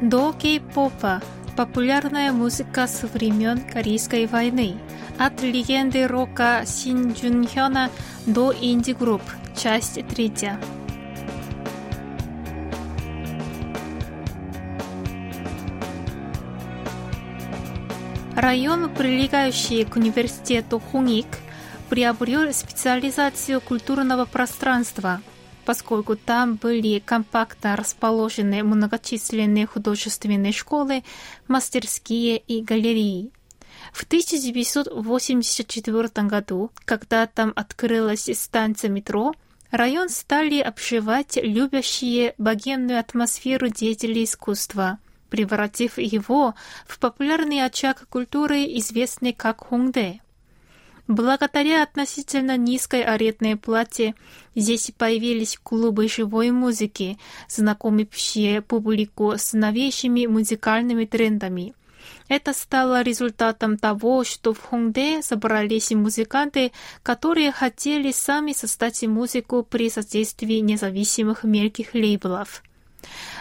До кей-попа – популярная музыка со времен Корейской войны. От легенды рока Син Джун Хёна до инди-групп. Часть третья. Район, прилегающий к университету Хуник, приобрел специализацию культурного пространства – поскольку там были компактно расположены многочисленные художественные школы, мастерские и галереи. В 1984 году, когда там открылась станция метро, район стали обживать любящие богемную атмосферу деятелей искусства, превратив его в популярный очаг культуры, известный как Хунгде. Благодаря относительно низкой арендной плате здесь появились клубы живой музыки, знакомящие публику с новейшими музыкальными трендами. Это стало результатом того, что в Хонде собрались музыканты, которые хотели сами создать музыку при содействии независимых мелких лейблов.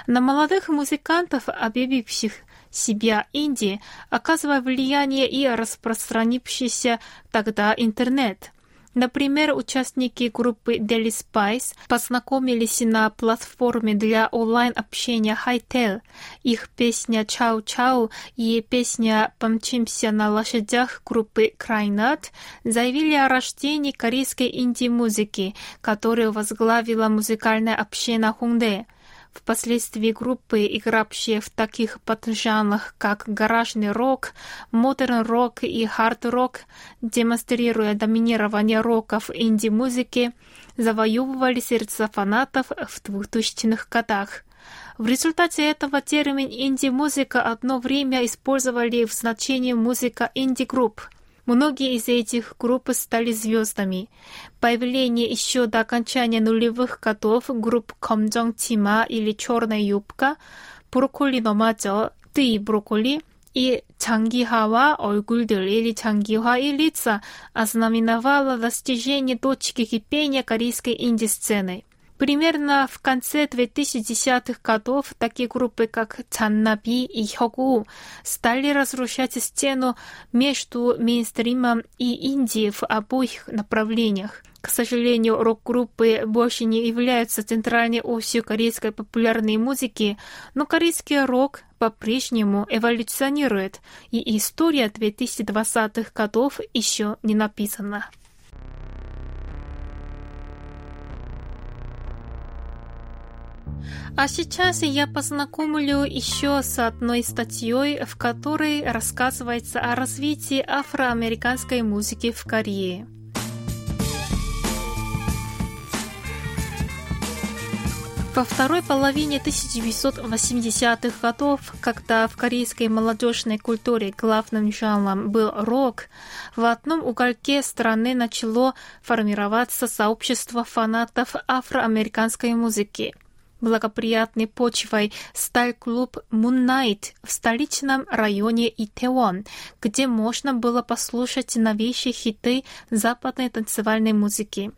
На молодых музыкантов, объявивших себя Индии, оказывая влияние и распространившийся тогда интернет. Например, участники группы Daily Spice познакомились на платформе для онлайн-общения Hightail. Их песня «Чау-чау» и песня «Помчимся на лошадях» группы Крайнат заявили о рождении корейской инди-музыки, которую возглавила музыкальная община Хунде. Впоследствии группы, игравшие в таких поджанрах, как гаражный рок, модерн-рок и хард-рок, демонстрируя доминирование рока в инди-музыке, завоевывали сердца фанатов в 2000-х годах. В результате этого термин «инди-музыка» одно время использовали в значении «музыка инди-групп», Многие из этих групп стали звездами. Появление еще до окончания нулевых годов групп «Комджонгтима» или «Черная юбка», «Брокколи нома죠», «Ты брокколи» и 장기화와 얼굴들 или 장기화 и лица ознаменовало достижение точки кипения корейской инди-сцены. Примерно в конце 2010-х годов такие группы, как Чаннаби и Хёгу, стали разрушать стену между мейнстримом и Индией в обоих направлениях. К сожалению, рок-группы больше не являются центральной осью корейской популярной музыки, но корейский рок по-прежнему эволюционирует, и история 2020-х годов еще не написана. А сейчас я познакомлю еще с одной статьей, в которой рассказывается о развитии афроамериканской музыки в Корее. Во второй половине 1980-х годов, когда в корейской молодежной культуре главным жанром был рок, в одном уголке страны начало формироваться сообщество фанатов афроамериканской музыки – благоприятной почвой стал клуб Moonlight в столичном районе Итеон, где можно было послушать новейшие хиты западной танцевальной музыки.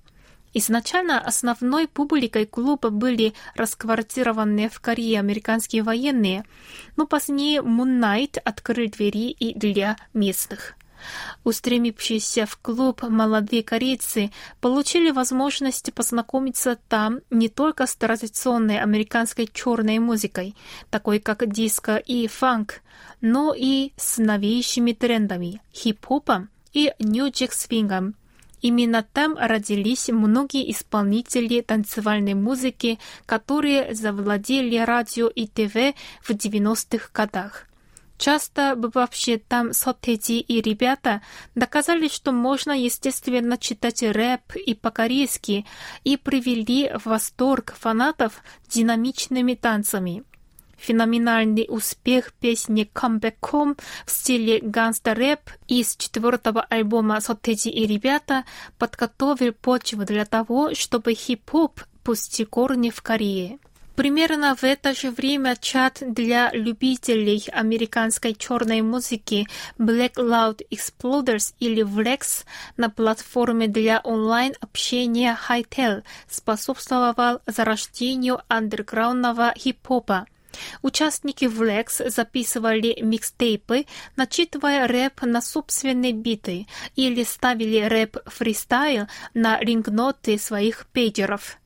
Изначально основной публикой клуба были расквартированные в Корее американские военные, но позднее Moonlight открыл двери и для местных. Устремившиеся в клуб молодые корейцы получили возможность познакомиться там не только с традиционной американской черной музыкой, такой как диско и фанк, но и с новейшими трендами, хип-хопом и нью-джек-свингом. Именно там родились многие исполнители танцевальной музыки, которые завладели радио и ТВ в 90-х годах. Часто бывавшие там сотети и ребята доказали, что можно естественно читать рэп и по-корейски и привели в восторг фанатов динамичными танцами. Феноменальный успех песни «Come Back Home» в стиле гангста-рэп из четвертого альбома «Со Тхэджи и ребята» подготовил почву для того, чтобы хип-хоп пустил корни в Корее. Примерно в это же время чат для любителей американской черной музыки Black Loud Exploders или BLEX на платформе для онлайн-общения Hitel способствовал зарождению андерграундного хип-хопа. Участники BLEX записывали микстейпы, начитывая рэп на собственные биты или ставили рэп-фристайл на рингтоны своих пейджеров.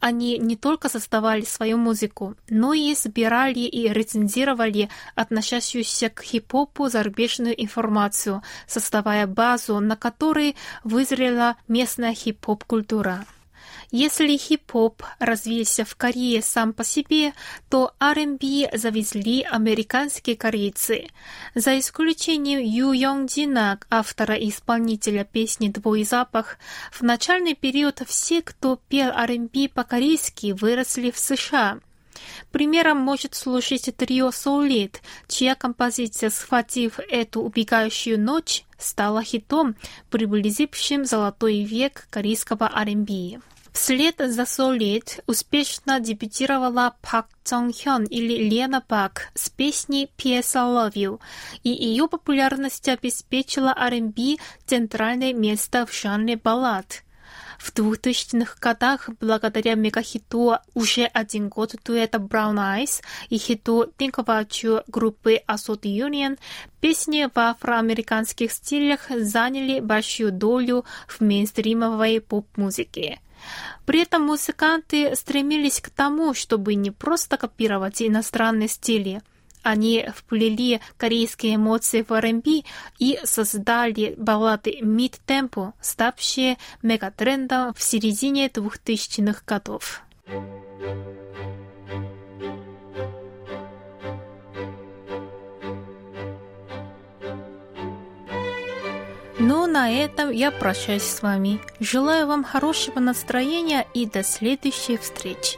Они не только создавали свою музыку, но и собирали и рецензировали относящуюся к хип-хопу зарубежную информацию, создавая базу, на которой вызрела местная хип-хоп-культура. Если хип-хоп развился в Корее сам по себе, то R&B завезли американские корейцы. За исключением Ю Йонгджина, автора и исполнителя песни «Твой запах», в начальный период все, кто пел R&B по-корейски, выросли в США. Примером может служить трио Solid, чья композиция «Схватив эту убегающую ночь» стала хитом, приблизившим золотой век корейского R&B. Вслед за Solid успешно дебютировала Пак Цон Хён или Лена Пак с песней «P.S. I Love You», и ее популярность обеспечила R&B центральное место в жанре баллад. В 2000-х годах, благодаря мегахиту уже один год дуэта Brown Eyes и хиту Think About You группы Assault Union, песни в афроамериканских стилях заняли большую долю в мейнстримовой поп-музыке. При этом музыканты стремились к тому, чтобы не просто копировать иностранные стили, они вплели корейские эмоции в R&B и создали баллады мид-темпо, ставшие мегатрендом в середине 2000-х годов. Ну, на этом я прощаюсь с вами. Желаю вам хорошего настроения и до следующих встреч.